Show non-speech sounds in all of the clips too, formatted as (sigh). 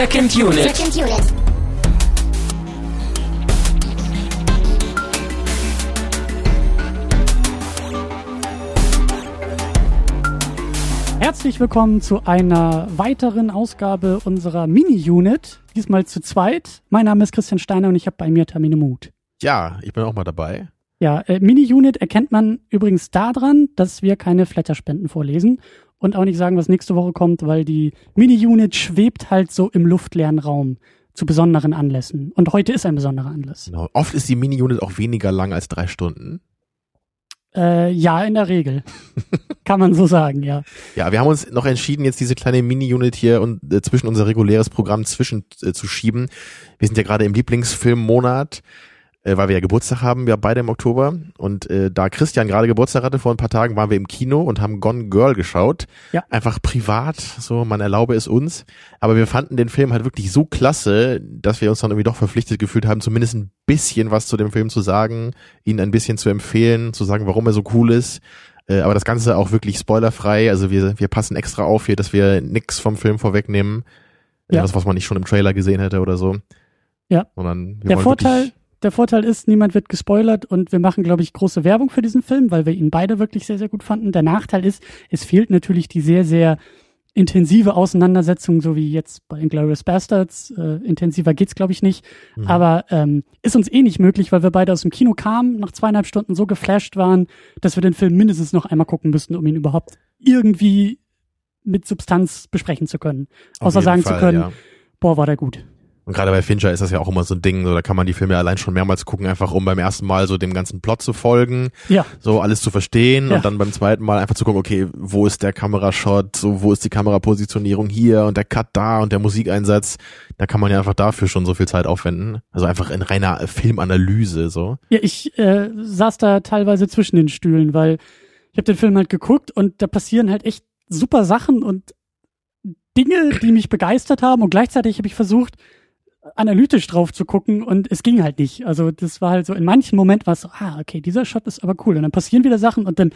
Second Unit. Second Unit. Herzlich willkommen zu einer weiteren Ausgabe unserer Mini-Unit. Diesmal zu zweit. Mein Name ist Christian Steiner und ich habe bei mir Tamine Mut. Ja, ich bin auch mal dabei. Ja, äh, Mini-Unit erkennt man übrigens daran, dass wir keine Flatterspenden vorlesen und auch nicht sagen, was nächste Woche kommt, weil die Mini-Unit schwebt halt so im luftleeren Raum zu besonderen Anlässen. Und heute ist ein besonderer Anlass. Genau. Oft ist die Mini-Unit auch weniger lang als drei Stunden. Äh, ja, in der Regel. (laughs) Kann man so sagen, ja. Ja, wir haben uns noch entschieden, jetzt diese kleine Mini-Unit hier und äh, zwischen unser reguläres Programm zwischen äh, zu schieben. Wir sind ja gerade im Lieblingsfilmmonat, äh, weil wir ja Geburtstag haben, wir beide im Oktober. Und äh, da Christian gerade Geburtstag hatte vor ein paar Tagen, waren wir im Kino und haben Gone Girl geschaut. Ja. Einfach privat, so man erlaube es uns. Aber wir fanden den Film halt wirklich so klasse, dass wir uns dann irgendwie doch verpflichtet gefühlt haben, zumindest ein bisschen was zu dem Film zu sagen, ihn ein bisschen zu empfehlen, zu sagen, warum er so cool ist. Äh, aber das Ganze auch wirklich spoilerfrei. Also wir, wir passen extra auf hier, dass wir nix vom Film vorwegnehmen. Ja. Das, was man nicht schon im Trailer gesehen hätte oder so. Ja. Sondern wir Der Vorteil, der Vorteil ist, niemand wird gespoilert und wir machen, glaube ich, große Werbung für diesen Film, weil wir ihn beide wirklich sehr, sehr gut fanden. Der Nachteil ist, es fehlt natürlich die sehr, sehr intensive Auseinandersetzung, so wie jetzt bei Inglourious Bastards. Äh, intensiver geht's, glaube ich, nicht. Mhm. Aber ähm, ist uns eh nicht möglich, weil wir beide aus dem Kino kamen, nach zweieinhalb Stunden so geflasht waren, dass wir den Film mindestens noch einmal gucken müssten, um ihn überhaupt irgendwie mit Substanz besprechen zu können. Auf Außer sagen Fall, zu können, ja. boah, war der gut. Und gerade bei Fincher ist das ja auch immer so ein Ding, so da kann man die Filme allein schon mehrmals gucken, einfach um beim ersten Mal so dem ganzen Plot zu folgen, Ja, so alles zu verstehen Ja. und dann beim zweiten Mal einfach zu gucken, okay, wo ist der Kamerashot, so wo ist die Kamerapositionierung hier und der Cut da und der Musikeinsatz, da kann man ja einfach dafür schon so viel Zeit aufwenden. Also einfach in reiner Filmanalyse so. Ja, ich äh, saß da teilweise zwischen den Stühlen, weil ich habe den Film halt geguckt und da passieren halt echt super Sachen und Dinge, die mich begeistert haben und gleichzeitig habe ich versucht, analytisch drauf zu gucken und es ging halt nicht. Also das war halt so, in manchen Momenten war es so, ah, okay, dieser Shot ist aber cool. Und dann passieren wieder Sachen und dann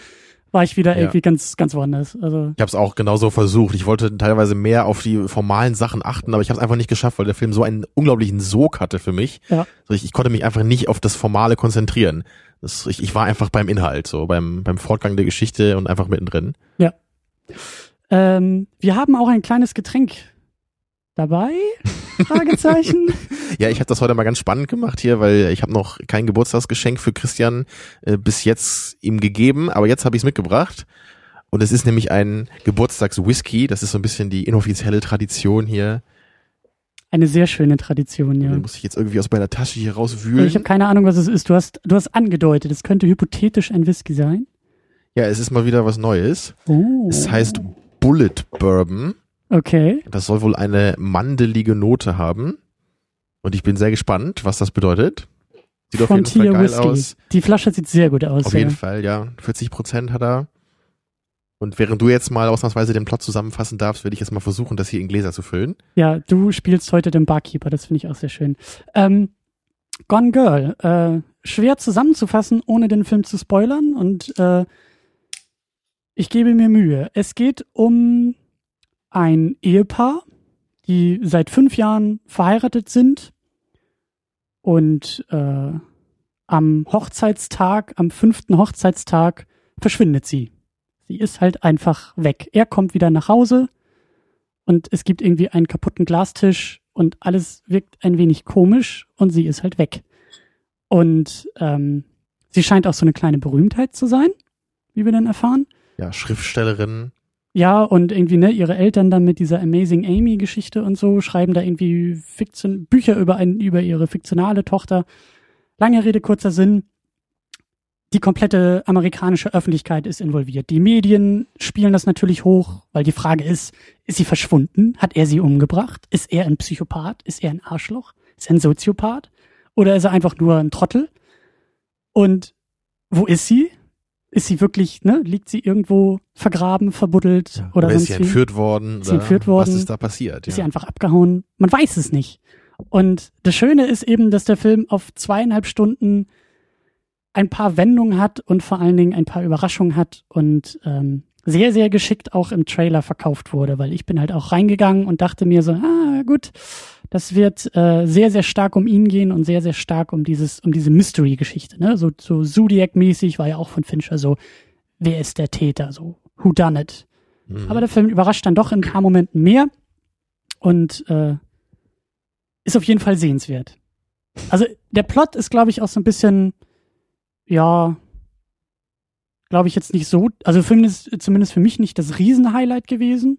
war ich wieder Ja. irgendwie ganz, ganz woanders. Also Ich habe es auch genauso versucht. Ich wollte teilweise mehr auf die formalen Sachen achten, aber ich habe es einfach nicht geschafft, weil der Film so einen unglaublichen Sog hatte für mich. Ja. Ich, ich konnte mich einfach nicht auf das Formale konzentrieren. Das, ich, ich war einfach beim Inhalt, so beim, beim Fortgang der Geschichte und einfach mittendrin. ähm, wir haben auch ein kleines Getränk dabei? Fragezeichen. (laughs) Ja, ich habe das heute mal ganz spannend gemacht hier, weil ich habe noch kein Geburtstagsgeschenk für Christian äh, bis jetzt ihm gegeben, aber jetzt habe ich es mitgebracht. Und es ist nämlich ein Geburtstagswhisky. Das ist so ein bisschen die inoffizielle Tradition hier. Eine sehr schöne Tradition, ja. Den muss ich jetzt irgendwie aus meiner Tasche hier rauswühlen. Ich habe keine Ahnung, was es ist. Du hast, du hast angedeutet, es könnte hypothetisch ein Whisky sein. Ja, es ist mal wieder was Neues. Oh. Es heißt Bullet Bourbon. Okay. Das soll wohl eine mandelige Note haben. Und ich bin sehr gespannt, was das bedeutet. Sieht auf jeden Fall Frontier geil Whisky. aus. Die Flasche sieht sehr gut aus. Auf ja. jeden Fall, ja. 40 Prozent hat er. Und während du jetzt mal ausnahmsweise den Plot zusammenfassen darfst, werde ich jetzt mal versuchen, das hier in Gläser zu füllen. Ja, du spielst heute den Barkeeper, das finde ich auch sehr schön. Ähm, Gone Girl, äh, schwer zusammenzufassen, ohne den Film zu spoilern und äh, ich gebe mir Mühe. Es geht um ein Ehepaar, die seit fünf Jahren verheiratet sind und äh, am Hochzeitstag, am fünften Hochzeitstag verschwindet sie. Sie ist halt einfach weg. Er kommt wieder nach Hause und es gibt irgendwie einen kaputten Glastisch und alles wirkt ein wenig komisch und sie ist halt weg. Und ähm, sie scheint auch so eine kleine Berühmtheit zu sein, wie wir dann erfahren. Ja, Schriftstellerin. Ja, und irgendwie, ne, ihre Eltern dann mit dieser Amazing Amy-Geschichte und so schreiben da irgendwie Fiktion Bücher über, ein, über ihre fiktionale Tochter. Lange Rede, kurzer Sinn. Die komplette amerikanische Öffentlichkeit ist involviert. Die Medien spielen das natürlich hoch, weil die Frage ist, ist sie verschwunden? Hat er sie umgebracht? Ist er ein Psychopath? Ist er ein Arschloch? Ist er ein Soziopath? Oder ist er einfach nur ein Trottel? Und wo ist sie? Ist sie wirklich, ne, liegt sie irgendwo vergraben, verbuddelt oder, Oder ist sie wie? entführt worden? Ist sie entführt worden? Was ist da passiert? Ist sie einfach abgehauen? Man weiß es nicht. Und das Schöne ist eben, dass der Film auf zweieinhalb Stunden ein paar Wendungen hat und vor allen Dingen ein paar Überraschungen hat und ähm, sehr, sehr geschickt auch im Trailer verkauft wurde, weil ich bin halt auch reingegangen und dachte mir so, ah, gut, das wird äh, sehr, sehr stark um ihn gehen und sehr, sehr stark um dieses, um diese Mystery-Geschichte, ne? So, so Zodiac-mäßig war ja auch von Fincher so, wer ist der Täter, so, who done it? Mhm. Aber der Film überrascht dann doch in ein paar Momenten mehr und äh, ist auf jeden Fall sehenswert. Also der Plot ist, glaube ich, auch so ein bisschen, ja, glaube ich jetzt nicht so, also ist zumindest für mich nicht das Riesenhighlight gewesen.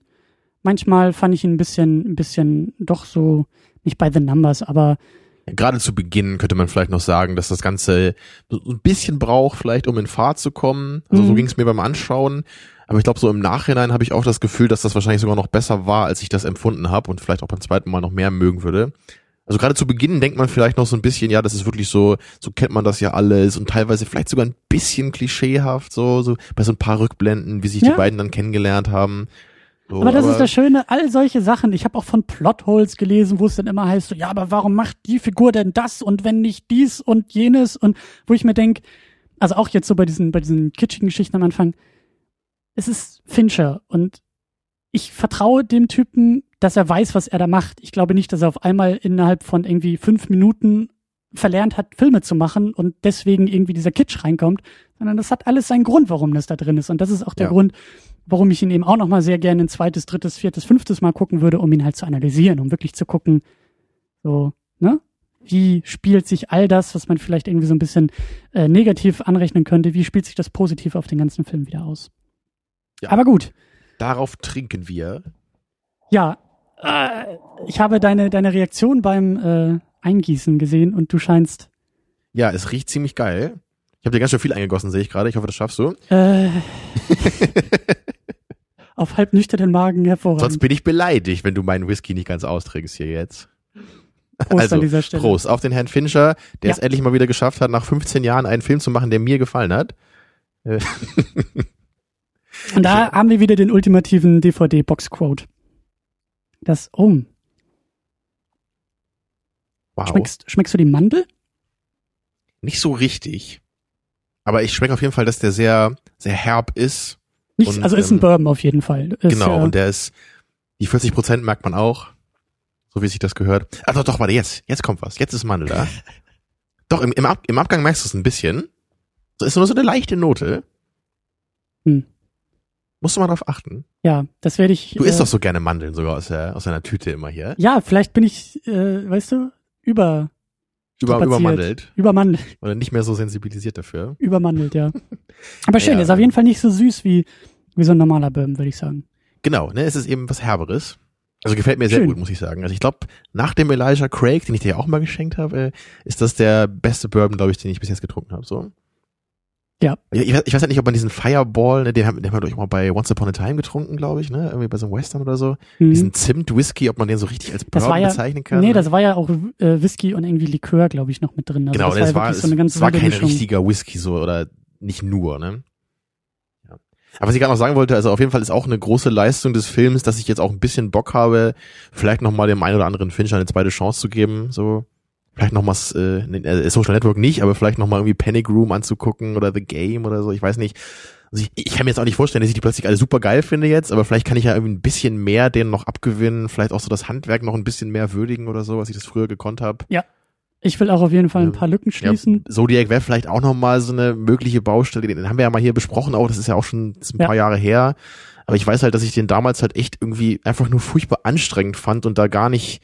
Manchmal fand ich ihn ein bisschen, ein bisschen doch so, nicht bei The Numbers, aber Gerade zu Beginn könnte man vielleicht noch sagen, dass das Ganze ein bisschen braucht, vielleicht um in Fahrt zu kommen. Also mhm. so ging es mir beim Anschauen. Aber ich glaube, so im Nachhinein habe ich auch das Gefühl, dass das wahrscheinlich sogar noch besser war, als ich das empfunden habe und vielleicht auch beim zweiten Mal noch mehr mögen würde. Also gerade zu Beginn denkt man vielleicht noch so ein bisschen, ja, das ist wirklich so, so kennt man das ja alles und teilweise vielleicht sogar ein bisschen klischeehaft, so, so bei so ein paar Rückblenden, wie sich ja. die beiden dann kennengelernt haben. So, aber das aber ist das Schöne, all solche Sachen. Ich habe auch von Plotholes gelesen, wo es dann immer heißt, so, ja, aber warum macht die Figur denn das und wenn nicht dies und jenes und wo ich mir denk, also auch jetzt so bei diesen bei diesen kitschigen Geschichten am Anfang, es ist Fincher und ich vertraue dem Typen, dass er weiß, was er da macht. Ich glaube nicht, dass er auf einmal innerhalb von irgendwie fünf Minuten verlernt hat, Filme zu machen und deswegen irgendwie dieser Kitsch reinkommt, sondern das hat alles seinen Grund, warum das da drin ist. Und das ist auch der ja. Grund, warum ich ihn eben auch nochmal sehr gerne ein zweites, drittes, viertes, fünftes Mal gucken würde, um ihn halt zu analysieren, um wirklich zu gucken, so, ne? Wie spielt sich all das, was man vielleicht irgendwie so ein bisschen äh, negativ anrechnen könnte, wie spielt sich das positiv auf den ganzen Film wieder aus? Ja. Aber gut. Darauf trinken wir. Ja, äh, ich habe deine, deine Reaktion beim äh, Eingießen gesehen und du scheinst. Ja, es riecht ziemlich geil. Ich habe dir ganz schön viel eingegossen, sehe ich gerade. Ich hoffe, das schaffst du. Äh, (laughs) auf halb nüchternen Magen hervorragend. Sonst bin ich beleidigt, wenn du meinen Whisky nicht ganz austrinkst hier jetzt. Prost also, an dieser Stelle. Prost auf den Herrn Fincher, der ja. es endlich mal wieder geschafft hat, nach 15 Jahren einen Film zu machen, der mir gefallen hat. (laughs) Und da haben wir wieder den ultimativen DVD-Box-Quote. Das, oh. Wow. Schmeckst, schmeckst du die Mandel? Nicht so richtig. Aber ich schmecke auf jeden Fall, dass der sehr, sehr herb ist. Nicht, und, also ist ein ähm, Bourbon auf jeden Fall. Ist, genau, äh, und der ist, die 40 Prozent merkt man auch. So wie sich das gehört. Ah, doch, doch, warte, jetzt, jetzt kommt was. Jetzt ist Mandel da. (laughs) doch, im, im, Ab, im Abgang merkst du es ein bisschen. So ist nur so eine leichte Note. Hm. Musst du mal drauf achten. Ja, das werde ich. Du isst äh, doch so gerne Mandeln sogar aus, der, aus einer Tüte immer hier. Ja, vielleicht bin ich, äh, weißt du, über. Über, übermandelt. Übermandelt. Oder nicht mehr so sensibilisiert dafür. Übermandelt, ja. (laughs) Aber schön, ja. ist auf jeden Fall nicht so süß wie, wie so ein normaler Bourbon, würde ich sagen. Genau, ne, es ist eben was Herberes. Also gefällt mir sehr Schön. gut, muss ich sagen. Also ich glaube, nach dem Elijah Craig, den ich dir ja auch mal geschenkt habe, äh, ist das der beste Bourbon, glaube ich, den ich bis jetzt getrunken habe. So. Ja. Ich, weiß, ich weiß halt nicht, ob man diesen Fireball, ne, den haben, den haben wir doch mal bei Once Upon a Time getrunken, glaube ich, ne? Irgendwie bei so einem Western oder so. Mhm. Diesen Zimt-Whisky, ob man den so richtig als Bourbon ja, bezeichnen kann. Nee, das war ja auch äh, Whisky und irgendwie Likör, glaube ich, noch mit drin. Also genau, das, das war, ja so eine ganz es war kein Mischung. richtiger Whisky so oder nicht nur, ne? Ja. Aber was ich gerade noch sagen wollte, also auf jeden Fall ist auch eine große Leistung des Films, dass ich jetzt auch ein bisschen Bock habe, vielleicht noch mal dem einen oder anderen Fincher eine zweite Chance zu geben, so vielleicht noch mal äh, äh, Social Network nicht, aber vielleicht noch mal irgendwie Panic Room anzugucken oder The Game oder so, ich weiß nicht. Also ich, ich kann mir jetzt auch nicht vorstellen, dass ich die plötzlich alle super geil finde jetzt, aber vielleicht kann ich ja irgendwie ein bisschen mehr denen noch abgewinnen, vielleicht auch so das Handwerk noch ein bisschen mehr würdigen oder so, was ich das früher gekonnt habe. Ja. Ich will auch auf jeden Fall ein paar Lücken schließen. Ja, Zodiac wäre vielleicht auch noch mal so eine mögliche Baustelle, den haben wir ja mal hier besprochen, auch das ist ja auch schon ein paar ja. Jahre her. Aber ich weiß halt, dass ich den damals halt echt irgendwie einfach nur furchtbar anstrengend fand und da gar nicht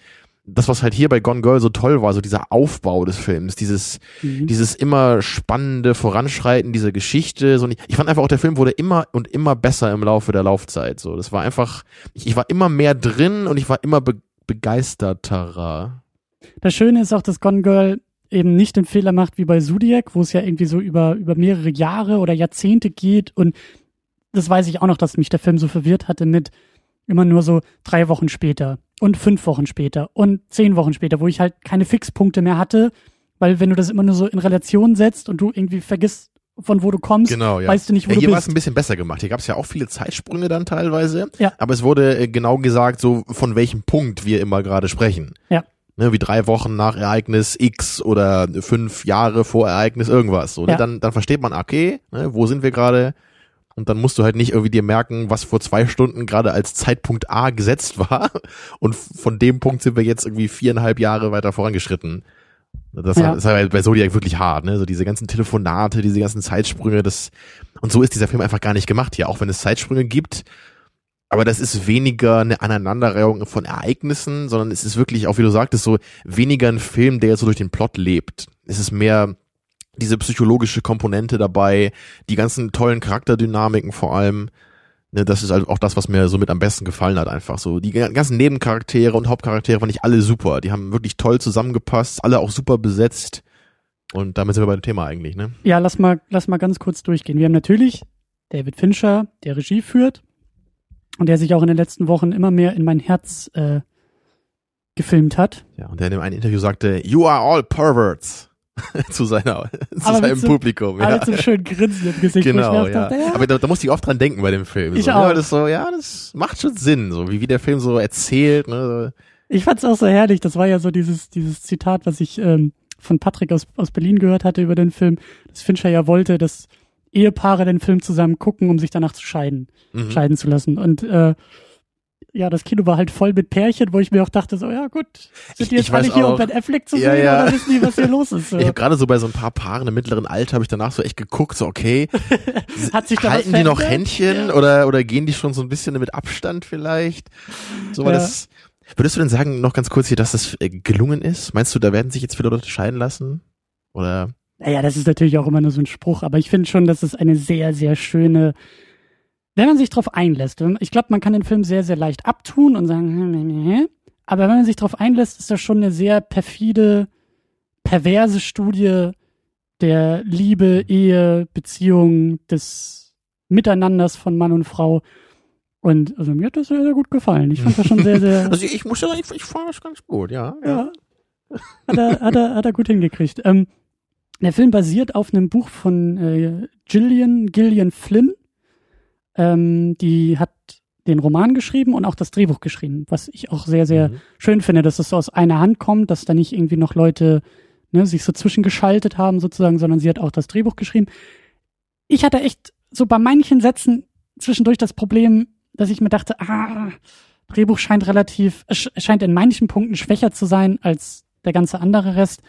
das, was halt hier bei Gone Girl so toll war, so dieser Aufbau des Films, dieses, mhm. dieses immer spannende Voranschreiten dieser Geschichte. So, ich fand einfach auch, der Film wurde immer und immer besser im Laufe der Laufzeit. So, das war einfach, ich, ich war immer mehr drin und ich war immer be begeisterterer. Das Schöne ist auch, dass Gone Girl eben nicht den Fehler macht wie bei Zodiac, wo es ja irgendwie so über, über mehrere Jahre oder Jahrzehnte geht und das weiß ich auch noch, dass mich der Film so verwirrt hatte mit immer nur so drei Wochen später und fünf Wochen später und zehn Wochen später, wo ich halt keine Fixpunkte mehr hatte, weil wenn du das immer nur so in Relation setzt und du irgendwie vergisst, von wo du kommst, genau, ja. weißt du nicht, wo ja, du bist. Hier war es ein bisschen besser gemacht. Hier gab es ja auch viele Zeitsprünge dann teilweise, ja. aber es wurde äh, genau gesagt, so von welchem Punkt wir immer gerade sprechen. Ja. Ne, wie drei Wochen nach Ereignis X oder fünf Jahre vor Ereignis irgendwas. So, ne? ja. dann, dann versteht man, okay, ne, wo sind wir gerade? Und dann musst du halt nicht irgendwie dir merken, was vor zwei Stunden gerade als Zeitpunkt A gesetzt war. Und von dem Punkt sind wir jetzt irgendwie viereinhalb Jahre weiter vorangeschritten. Das Ja. ist halt bei Zodiac wirklich hart, ne? So diese ganzen Telefonate, diese ganzen Zeitsprünge, das, und so ist dieser Film einfach gar nicht gemacht hier, auch wenn es Zeitsprünge gibt. Aber das ist weniger eine Aneinanderreihung von Ereignissen, sondern es ist wirklich, auch wie du sagtest, so weniger ein Film, der jetzt so durch den Plot lebt. Es ist mehr diese psychologische Komponente dabei, die ganzen tollen Charakterdynamiken vor allem. Ne, das ist halt auch das, was mir so mit am besten gefallen hat, einfach so. Die ganzen Nebencharaktere und Hauptcharaktere fand ich alle super. Die haben wirklich toll zusammengepasst, alle auch super besetzt. Und damit sind wir bei dem Thema eigentlich, ne? Ja, lass mal, lass mal ganz kurz durchgehen. Wir haben natürlich David Fincher, der Regie führt und der sich auch in den letzten Wochen immer mehr in mein Herz äh, gefilmt hat. Ja, und der in dem einen Interview sagte, you are all perverts. (laughs) zu seiner, zu Aber seinem so- Publikum. Aber Ja. mit so einem schönen Grinsen im Gesicht. Genau, ja. dachte, ja. Aber da, da musste ich oft dran denken bei dem Film. Ich so, auch. Ja, das so, ja, das macht schon Sinn, so wie, wie der Film so erzählt, ne? Ich fand's auch so herrlich. Das war ja so dieses, dieses Zitat, was ich ähm, von Patrick aus, aus Berlin gehört hatte über den Film, dass Fincher ja wollte, dass Ehepaare den Film zusammen gucken, um sich danach zu scheiden, Mhm. scheiden zu lassen. Und äh, ja, das Kino war halt voll mit Pärchen, wo ich mir auch dachte, so, ja gut, sind die Ich- jetzt alle hier, um auch. Ben Affleck zu Ja, sehen ja. oder wissen die, was hier los (laughs) ist? So. Ich habe gerade so bei so ein paar Paaren im mittleren Alter habe ich danach so echt geguckt, so okay, (laughs) Hat sich da halten die noch? Händchen Ja. oder oder gehen die schon so ein bisschen mit Abstand vielleicht? So weil Ja. das Würdest du denn sagen noch ganz kurz hier, dass das äh, gelungen ist? Meinst du, da werden sich jetzt viele Leute scheiden lassen? Oder Naja, das ist natürlich auch immer nur so ein Spruch, aber ich finde schon, dass es eine sehr, sehr schöne, wenn man sich drauf einlässt. Ich glaube, man kann den Film sehr, sehr leicht abtun und sagen, hm, hm, hm, aber wenn man sich drauf einlässt, ist das schon eine sehr perfide, perverse Studie der Liebe, Ehe, Beziehung, des Miteinanders von Mann und Frau. Und also mir hat das sehr, sehr gut gefallen. Ich fand das schon sehr, sehr. (laughs) also ich muss ja sagen, ich, ich fand das ganz gut, ja. Ja. Hat er, hat er, hat er gut hingekriegt. Ähm, der Film basiert auf einem Buch von äh, Gillian, Gillian Flynn. Ähm, die hat den Roman geschrieben und auch das Drehbuch geschrieben, was ich auch sehr, sehr Mhm. schön finde, dass es so aus einer Hand kommt, dass da nicht irgendwie noch Leute ne, sich so zwischengeschaltet haben sozusagen, sondern sie hat auch das Drehbuch geschrieben. Ich hatte echt so bei manchen Sätzen zwischendurch das Problem, dass ich mir dachte, ah, Drehbuch scheint relativ, es sch- scheint in manchen Punkten schwächer zu sein als der ganze andere Rest,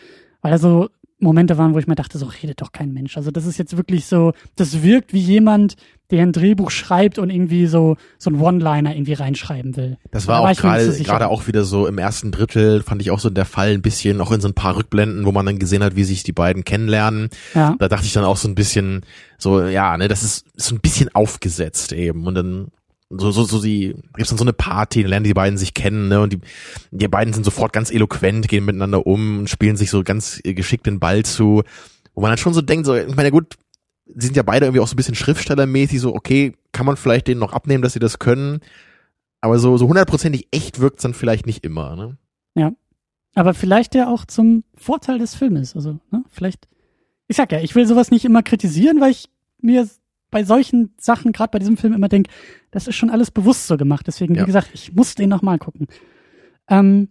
weil da so Momente waren, wo ich mir dachte, so redet doch kein Mensch. Also das ist jetzt wirklich so, das wirkt wie jemand, der ein Drehbuch schreibt und irgendwie so so ein One-Liner irgendwie reinschreiben will. Das Da war war auch gerade gerade auch wieder so im ersten Drittel, fand ich auch so der Fall ein bisschen, auch in so ein paar Rückblenden, wo man dann gesehen hat, wie sich die beiden kennenlernen. Ja. Da dachte ich dann auch so ein bisschen, so, ja, ne, das ist so ein bisschen aufgesetzt eben. Und dann so, so, so die, gibt's dann so eine Party, dann lernen die beiden sich kennen, ne, und die, die beiden sind sofort ganz eloquent, gehen miteinander um und spielen sich so ganz äh, geschickt den Ball zu. Wo man dann schon so denkt, so, ich meine, gut, sie sind ja beide irgendwie auch so ein bisschen schriftstellermäßig, so, okay, kann man vielleicht denen noch abnehmen, dass sie das können. Aber so, so hundertprozentig echt wirkt's dann vielleicht nicht immer, ne? Aber vielleicht ja auch zum Vorteil des Filmes. Also, ne, vielleicht. Ich sag ja, ich will sowas nicht immer kritisieren, weil ich mir bei solchen Sachen, gerade bei diesem Film, immer denke, das ist schon alles bewusst so gemacht. Deswegen, Ja. wie gesagt, ich muss den nochmal gucken. Ähm,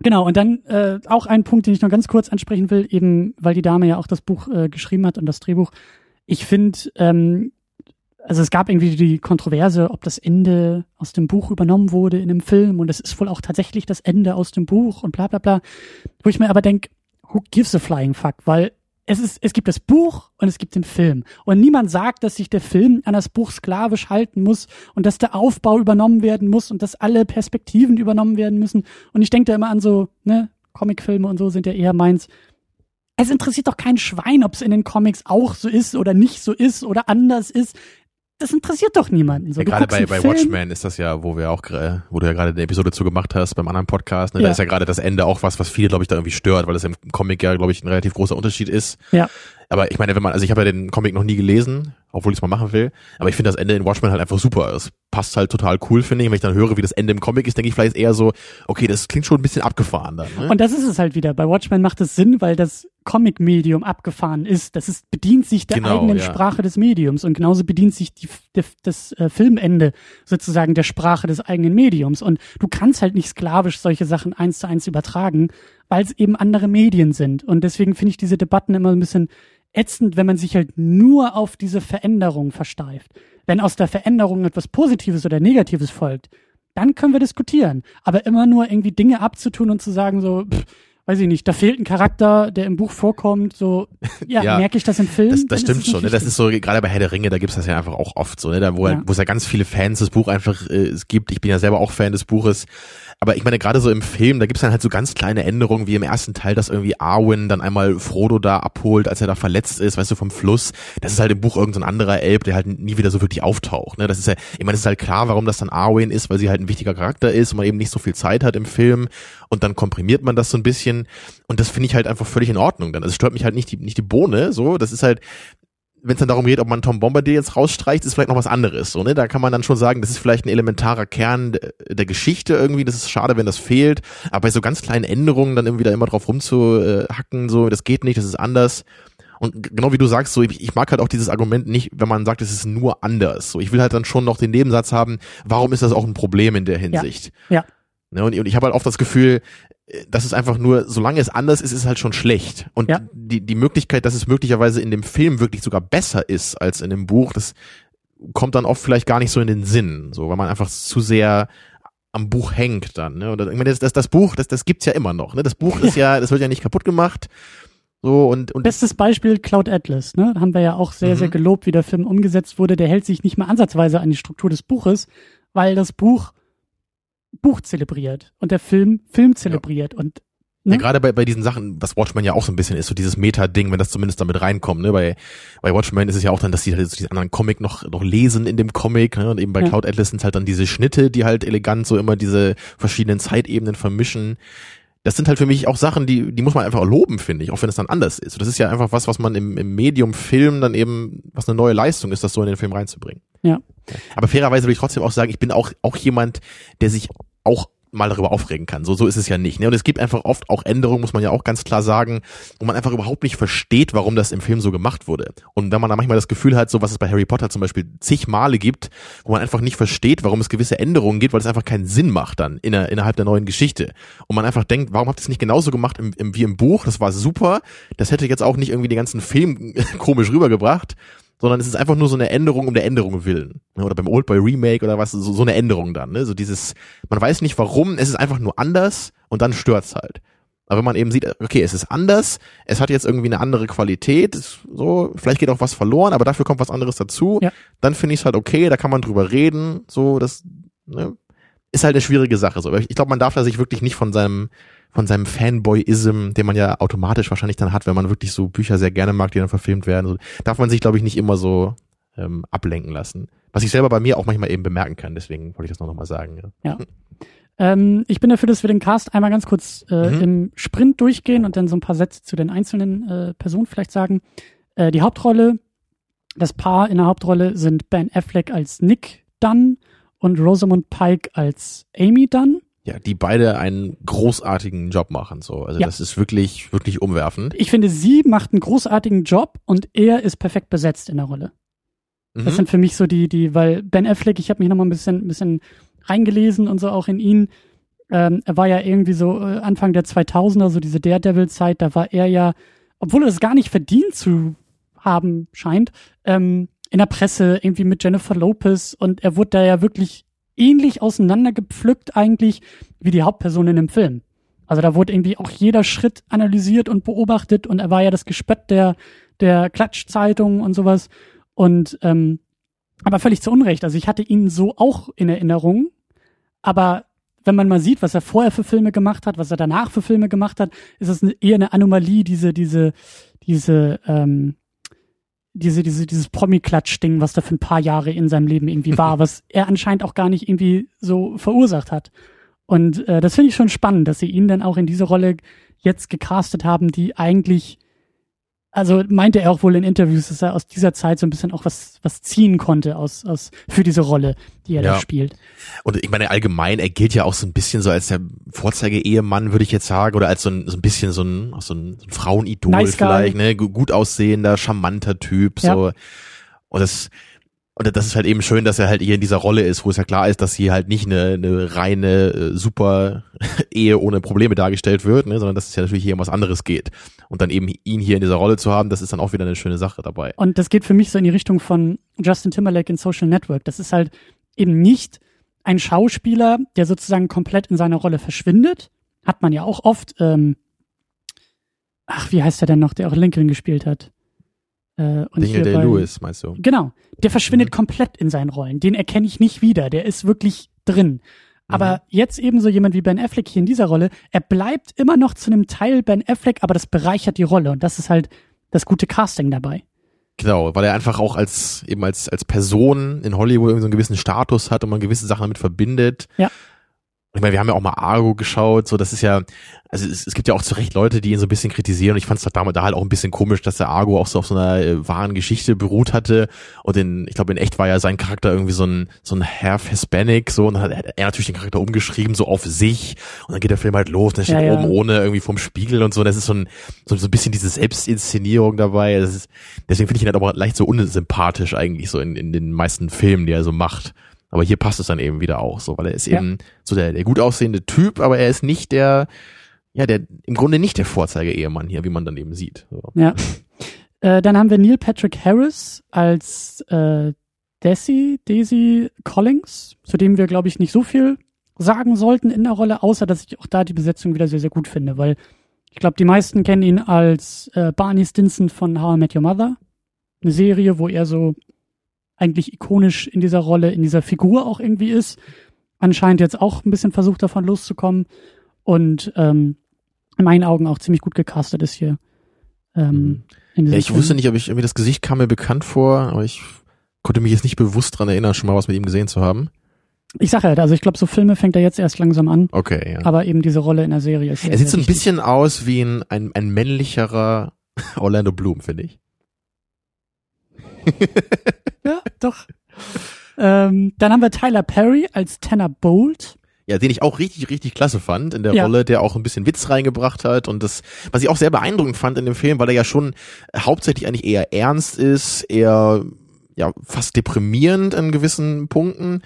genau, und dann äh, auch ein Punkt, den ich noch ganz kurz ansprechen will, eben weil die Dame ja auch das Buch äh, geschrieben hat und das Drehbuch. Ich finde, ähm, also es gab irgendwie die Kontroverse, ob das Ende aus dem Buch übernommen wurde in dem Film und es ist wohl auch tatsächlich das Ende aus dem Buch und bla bla bla. Wo ich mir aber denke, who gives a flying fuck? Weil es ist, es gibt das Buch und es gibt den Film. Und niemand sagt, dass sich der Film an das Buch sklavisch halten muss und dass der Aufbau übernommen werden muss und dass alle Perspektiven übernommen werden müssen. Und ich denke da immer an so, ne, Comicfilme und so sind ja eher meins. Es interessiert doch kein Schwein, ob es in den Comics auch so ist oder nicht so ist oder anders ist. Das interessiert doch niemanden. So, Ja, gerade bei, bei Film, Watchmen ist das ja, wo wir auch, gra- wo du ja gerade eine Episode zu gemacht hast beim anderen Podcast, ne? Ja. da ist ja gerade das Ende auch was, was viele, glaube ich, da irgendwie stört, weil das im Comic ja, glaube ich, ein relativ großer Unterschied ist. Ja. Aber ich meine, wenn man, also ich habe ja den Comic noch nie gelesen, obwohl ich es mal machen will, aber ich finde das Ende in Watchmen halt einfach super. Es passt halt total cool, finde ich. Und wenn ich dann höre, wie das Ende im Comic ist, denke ich vielleicht eher so, okay, das klingt schon ein bisschen abgefahren dann. Ne? Und das ist es halt wieder. Bei Watchmen macht es Sinn, weil das Comic-Medium abgefahren ist. Das ist, bedient sich der Genau, eigenen ja. Sprache des Mediums und genauso bedient sich die, der, das äh, Filmende sozusagen der Sprache des eigenen Mediums. Und du kannst halt nicht sklavisch solche Sachen eins zu eins übertragen, weil es eben andere Medien sind. Und deswegen finde ich diese Debatten immer ein bisschen ätzend, wenn man sich halt nur auf diese Veränderung versteift. Wenn aus der Veränderung etwas Positives oder Negatives folgt, dann können wir diskutieren. Aber immer nur irgendwie Dinge abzutun und zu sagen so, pff, weiß ich nicht, da fehlt ein Charakter, der im Buch vorkommt, so, (laughs) ja, ja merke ich das im Film? Das, das stimmt schon, ne? das ist so, gerade bei Herr der Ringe, da gibt's das ja einfach auch oft so, ne? da, wo, ja. wo es ja ganz viele Fans des Buch einfach äh, es gibt, ich bin ja selber auch Fan des Buches, aber ich meine, gerade so im Film, da gibt's dann halt so ganz kleine Änderungen, wie im ersten Teil, dass irgendwie Arwen dann einmal Frodo da abholt, als er da verletzt ist, weißt du, vom Fluss. Das ist halt im Buch irgendein so anderer Elb, der halt nie wieder so wirklich auftaucht. Ne? Das ist ja, ich meine, es ist halt klar, warum das dann Arwen ist, weil sie halt ein wichtiger Charakter ist und man eben nicht so viel Zeit hat im Film und dann komprimiert man das so ein bisschen und das finde ich halt einfach völlig in Ordnung dann. Also es stört mich halt nicht die, nicht die Bohne, so, das ist halt, wenn es dann darum geht, ob man Tom Bombardier jetzt rausstreicht, ist vielleicht noch was anderes. So, ne? Da kann man dann schon sagen, das ist vielleicht ein elementarer Kern der Geschichte irgendwie. Das ist schade, wenn das fehlt. Aber bei so ganz kleinen Änderungen dann irgendwie da immer drauf rumzuhacken, so, das geht nicht, das ist anders. Und genau wie du sagst, so, ich, mag halt auch dieses Argument nicht, wenn man sagt, es ist nur anders. So, ich will halt dann schon noch den Nebensatz haben, warum ist das auch ein Problem in der Hinsicht? Ja. ja. Ne, und, ich habe halt oft das Gefühl, das ist einfach nur, solange es anders ist, ist es halt schon schlecht. Und ja. die, die Möglichkeit, dass es möglicherweise in dem Film wirklich sogar besser ist als in dem Buch, das kommt dann oft vielleicht gar nicht so in den Sinn, so, weil man einfach zu sehr am Buch hängt dann. Ne? Oder ich meine, das, das, das Buch, das, das gibt's ja immer noch. Ne? Das Buch ist (laughs) ja, das wird ja nicht kaputt gemacht. So und, und Bestes Beispiel Cloud Atlas, ne? Haben wir ja auch sehr, mhm. sehr gelobt, wie der Film umgesetzt wurde. Der hält sich nicht mal ansatzweise an die Struktur des Buches, weil das Buch Buch zelebriert und der Film Film zelebriert ja. und Ne? Ja, gerade bei, bei diesen Sachen, was Watchmen ja auch so ein bisschen ist, so dieses Meta-Ding, wenn das zumindest damit reinkommt, ne? Bei, bei Watchmen ist es ja auch dann, dass die halt so diesen anderen Comic noch, noch lesen in dem Comic, ne? Und eben bei ja. Cloud Atlas sind halt dann diese Schnitte, die halt elegant so immer diese verschiedenen Zeitebenen vermischen. Das sind halt für mich auch Sachen, die, die muss man einfach loben, finde ich, auch wenn es dann anders ist. Das ist ja einfach was, was man im, im Medium Film dann eben, was eine neue Leistung ist, das so in den Film reinzubringen. Ja. Aber fairerweise will ich trotzdem auch sagen, ich bin auch, auch jemand, der sich auch mal darüber aufregen kann. So, so ist es ja nicht. Ne? Und es gibt einfach oft auch Änderungen, muss man ja auch ganz klar sagen, wo man einfach überhaupt nicht versteht, warum das im Film so gemacht wurde. Und wenn man da manchmal das Gefühl hat, so was es bei Harry Potter zum Beispiel zig Male gibt, wo man einfach nicht versteht, warum es gewisse Änderungen gibt, weil es einfach keinen Sinn macht dann in der, innerhalb der neuen Geschichte. Und man einfach denkt, warum habt ihr es nicht genauso gemacht im, im, wie im Buch? Das war super. Das hätte jetzt auch nicht irgendwie den ganzen Film (laughs) komisch rübergebracht sondern es ist einfach nur so eine Änderung um der Änderung willen. Oder beim Oldboy Remake oder was, so, so eine Änderung dann. Ne? So dieses, man weiß nicht warum, es ist einfach nur anders und dann stört's halt. Aber wenn man eben sieht, okay, es ist anders, es hat jetzt irgendwie eine andere Qualität, so, vielleicht geht auch was verloren, aber dafür kommt was anderes dazu, ja. dann finde ich es halt okay, da kann man drüber reden, so, das ne, ist halt eine schwierige Sache. So. Ich glaube, man darf da sich wirklich nicht von seinem von seinem Fanboyism, den man ja automatisch wahrscheinlich dann hat, wenn man wirklich so Bücher sehr gerne mag, die dann verfilmt werden, so, darf man sich, glaube ich, nicht immer so ähm, ablenken lassen. Was ich selber bei mir auch manchmal eben bemerken kann, deswegen wollte ich das noch, noch mal sagen. Ja. ja. Ähm, ich bin dafür, dass wir den Cast einmal ganz kurz äh, mhm. im Sprint durchgehen und dann so ein paar Sätze zu den einzelnen äh, Personen vielleicht sagen. Äh, die Hauptrolle, das Paar in der Hauptrolle sind Ben Affleck als Nick Dunn und Rosamund Pike als Amy Dunn ja, die beide einen großartigen Job machen. So, also ja. das ist wirklich, wirklich umwerfend. Ich finde, sie macht einen großartigen Job und er ist perfekt besetzt in der Rolle. Mhm. Das sind für mich so die, die, weil Ben Affleck, ich habe mich noch mal ein bisschen, ein bisschen reingelesen und so auch in ihn. Ähm, er war ja irgendwie so äh, Anfang der 2000er, so diese Daredevil-Zeit, da war er ja, obwohl er das gar nicht verdient zu haben scheint, ähm, in der Presse irgendwie mit Jennifer Lopez und er wurde da ja wirklich ähnlich auseinandergepflückt eigentlich wie die Hauptperson in dem Film. Also da wurde irgendwie auch jeder Schritt analysiert und beobachtet und er war ja das Gespött der, der Klatschzeitung und sowas. Und ähm, aber völlig zu Unrecht. Also ich hatte ihn so auch in Erinnerung, aber wenn man mal sieht, was er vorher für Filme gemacht hat, was er danach für Filme gemacht hat, ist es eher eine Anomalie, diese, diese, diese, ähm, diese, diese, dieses Promi-Klatsch-Ding, was da für ein paar Jahre in seinem Leben irgendwie war, (laughs) was er anscheinend auch gar nicht irgendwie so verursacht hat. Und äh, das finde ich schon spannend, dass sie ihn dann auch in diese Rolle jetzt gecastet haben, die eigentlich also meinte er auch wohl in Interviews, dass er aus dieser Zeit so ein bisschen auch was, was ziehen konnte aus, aus, für diese Rolle, die er ja. da spielt. Und ich meine, allgemein, er gilt ja auch so ein bisschen so als der Vorzeige-Ehemann, würde ich jetzt sagen, oder als so ein, so ein bisschen so ein, so ein, so ein Frauenidol nice vielleicht, ne, gut aussehender, charmanter Typ, so. Ja. Und das, Und das ist halt eben schön, dass er halt hier in dieser Rolle ist, wo es ja klar ist, dass hier halt nicht eine, eine reine äh, super (laughs) Ehe ohne Probleme dargestellt wird, ne, sondern dass es ja natürlich hier um was anderes geht. Und dann eben ihn hier in dieser Rolle zu haben, das ist dann auch wieder eine schöne Sache dabei. Und das geht für mich so in die Richtung von Justin Timberlake in Social Network. Das ist halt eben nicht ein Schauspieler, der sozusagen komplett in seiner Rolle verschwindet. Hat man ja auch oft. Ähm, ach, wie heißt der denn noch, der auch Lincoln gespielt hat? Äh, und Daniel Day Lewis, meinst du? Genau. Der verschwindet mhm. komplett in seinen Rollen. Den erkenne ich nicht wieder. Der ist wirklich drin. Aber mhm. jetzt eben so jemand wie Ben Affleck hier in dieser Rolle, er bleibt immer noch zu einem Teil Ben Affleck, aber das bereichert die Rolle. Und das ist halt das gute Casting dabei. Genau, weil er einfach auch als eben als als Person in Hollywood irgendwie so einen gewissen Status hat und man gewisse Sachen damit verbindet. Ja. Ich meine, wir haben ja auch mal Argo geschaut, so das ist ja, also es, es gibt ja auch zu Recht Leute, die ihn so ein bisschen kritisieren. Und ich fand es damals da halt auch ein bisschen komisch, dass der Argo auch so auf so einer äh, wahren Geschichte beruht hatte. Und in, ich glaube in echt war ja sein Charakter irgendwie so ein so ein Half Hispanic so und dann hat er natürlich den Charakter umgeschrieben so auf sich. Und dann geht der Film halt los, und dann steht ja, ja. oben ohne irgendwie vom Spiegel und so, und das ist so ein so, so ein bisschen diese Selbstinszenierung dabei, das ist, deswegen finde ich ihn halt aber leicht so unsympathisch eigentlich so in, in den meisten Filmen, die er so macht. Aber hier passt es dann eben wieder auch so, weil er ist ja. eben so der, der gut aussehende Typ, aber er ist nicht der, ja, der, im Grunde nicht der Vorzeige-Ehemann hier, wie man dann eben sieht. So. Ja. Äh, dann haben wir Neil Patrick Harris als äh, Desi, Daisy Collins, zu dem wir, glaube ich, nicht so viel sagen sollten in der Rolle, außer dass ich auch da die Besetzung wieder sehr, sehr gut finde, weil ich glaube, die meisten kennen ihn als äh, Barney Stinson von How I Met Your Mother. Eine Serie, wo er so eigentlich ikonisch in dieser Rolle, in dieser Figur auch irgendwie ist. Anscheinend jetzt auch ein bisschen versucht davon loszukommen und ähm, in meinen Augen auch ziemlich gut gecastet ist hier. Ähm, mhm. ja, ich Film. wusste nicht, ob ich irgendwie das Gesicht kam mir bekannt vor, aber ich konnte mich jetzt nicht bewusst dran erinnern, schon mal was mit ihm gesehen zu haben. Ich sage halt, also ich glaube, so Filme fängt er jetzt erst langsam an. Okay, ja. Aber eben diese Rolle in der Serie ist. Sehr, er sieht so ein bisschen aus wie ein, ein, ein männlicherer (laughs) Orlando Bloom, finde ich. (laughs) ja, doch. Ähm, dann haben wir Tyler Perry als Tanner Bolt. Ja, den ich auch richtig, richtig klasse fand in der ja. Rolle, der auch ein bisschen Witz reingebracht hat und das, was ich auch sehr beeindruckend fand in dem Film, weil er ja schon hauptsächlich eigentlich eher ernst ist, eher ja fast deprimierend an gewissen Punkten.